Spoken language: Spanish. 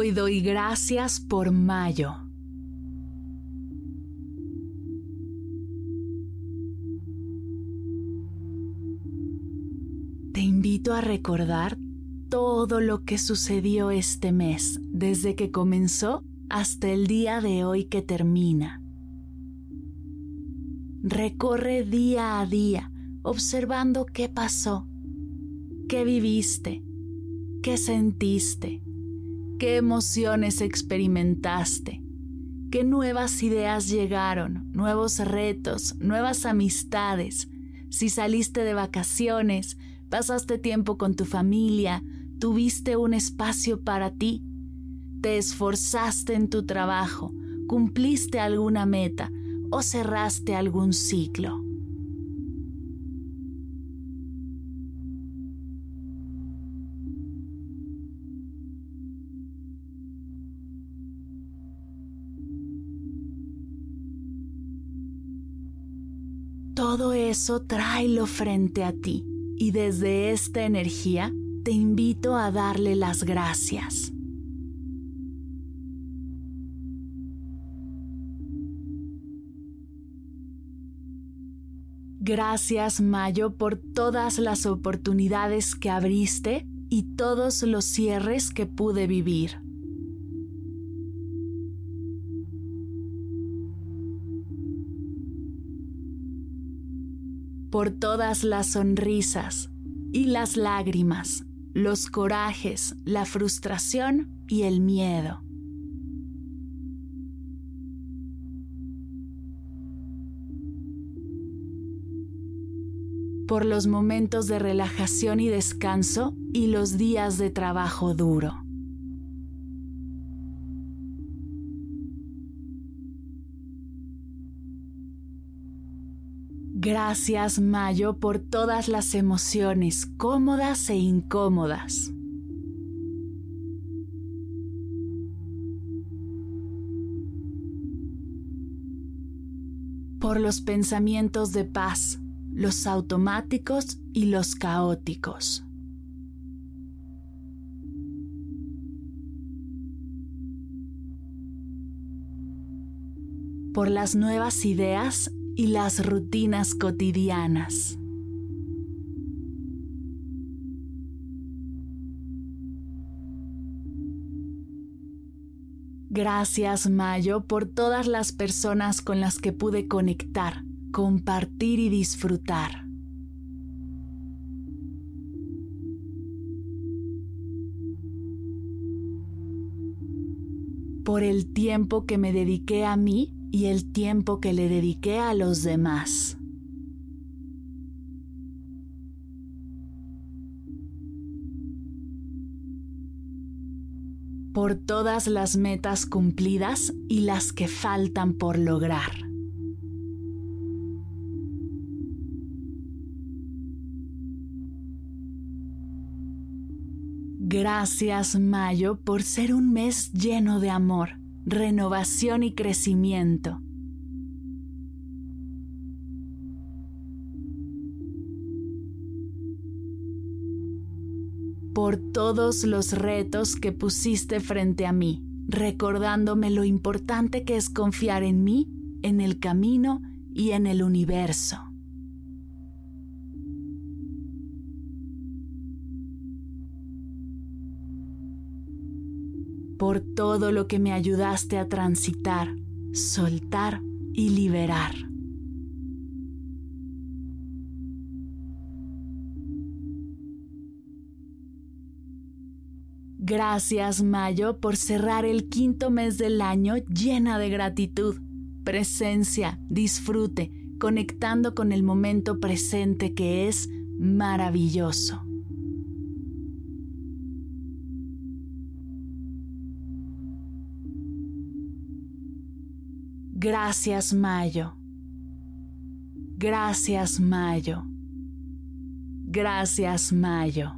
Hoy doy gracias por mayo. Te invito a recordar todo lo que sucedió este mes, desde que comenzó hasta el día de hoy que termina. Recorre día a día observando qué pasó, qué viviste, qué sentiste qué emociones experimentaste, qué nuevas ideas llegaron, nuevos retos, nuevas amistades, si saliste de vacaciones, pasaste tiempo con tu familia, tuviste un espacio para ti, te esforzaste en tu trabajo, cumpliste alguna meta o cerraste algún ciclo. Todo eso tráelo frente a ti y desde esta energía te invito a darle las gracias. Gracias Mayo por todas las oportunidades que abriste y todos los cierres que pude vivir. Por todas las sonrisas y las lágrimas, los corajes, la frustración y el miedo. por los momentos de relajación y descanso y los días de trabajo duro. Gracias Mayo por todas las emociones cómodas e incómodas. Por los pensamientos de paz, los automáticos y los caóticos. Por las nuevas ideas y las rutinas cotidianas. Gracias Mayo por todas las personas con las que pude conectar, compartir y disfrutar. Por el tiempo que me dediqué a mí y el tiempo que le dediqué a los demás. por todas las metas cumplidas y las que faltan por lograr. Gracias Mayo por ser un mes lleno de amor renovación y crecimiento. por todos los retos que pusiste frente a mí, recordándome lo importante que es confiar en mí, en el camino y en el universo. Por todo lo que me ayudaste a transitar, soltar y liberar. Gracias Mayo por cerrar el quinto mes del año llena de gratitud, presencia, disfrute, conectando con el momento presente que es maravilloso. Gracias Mayo. Gracias Mayo. Gracias Mayo.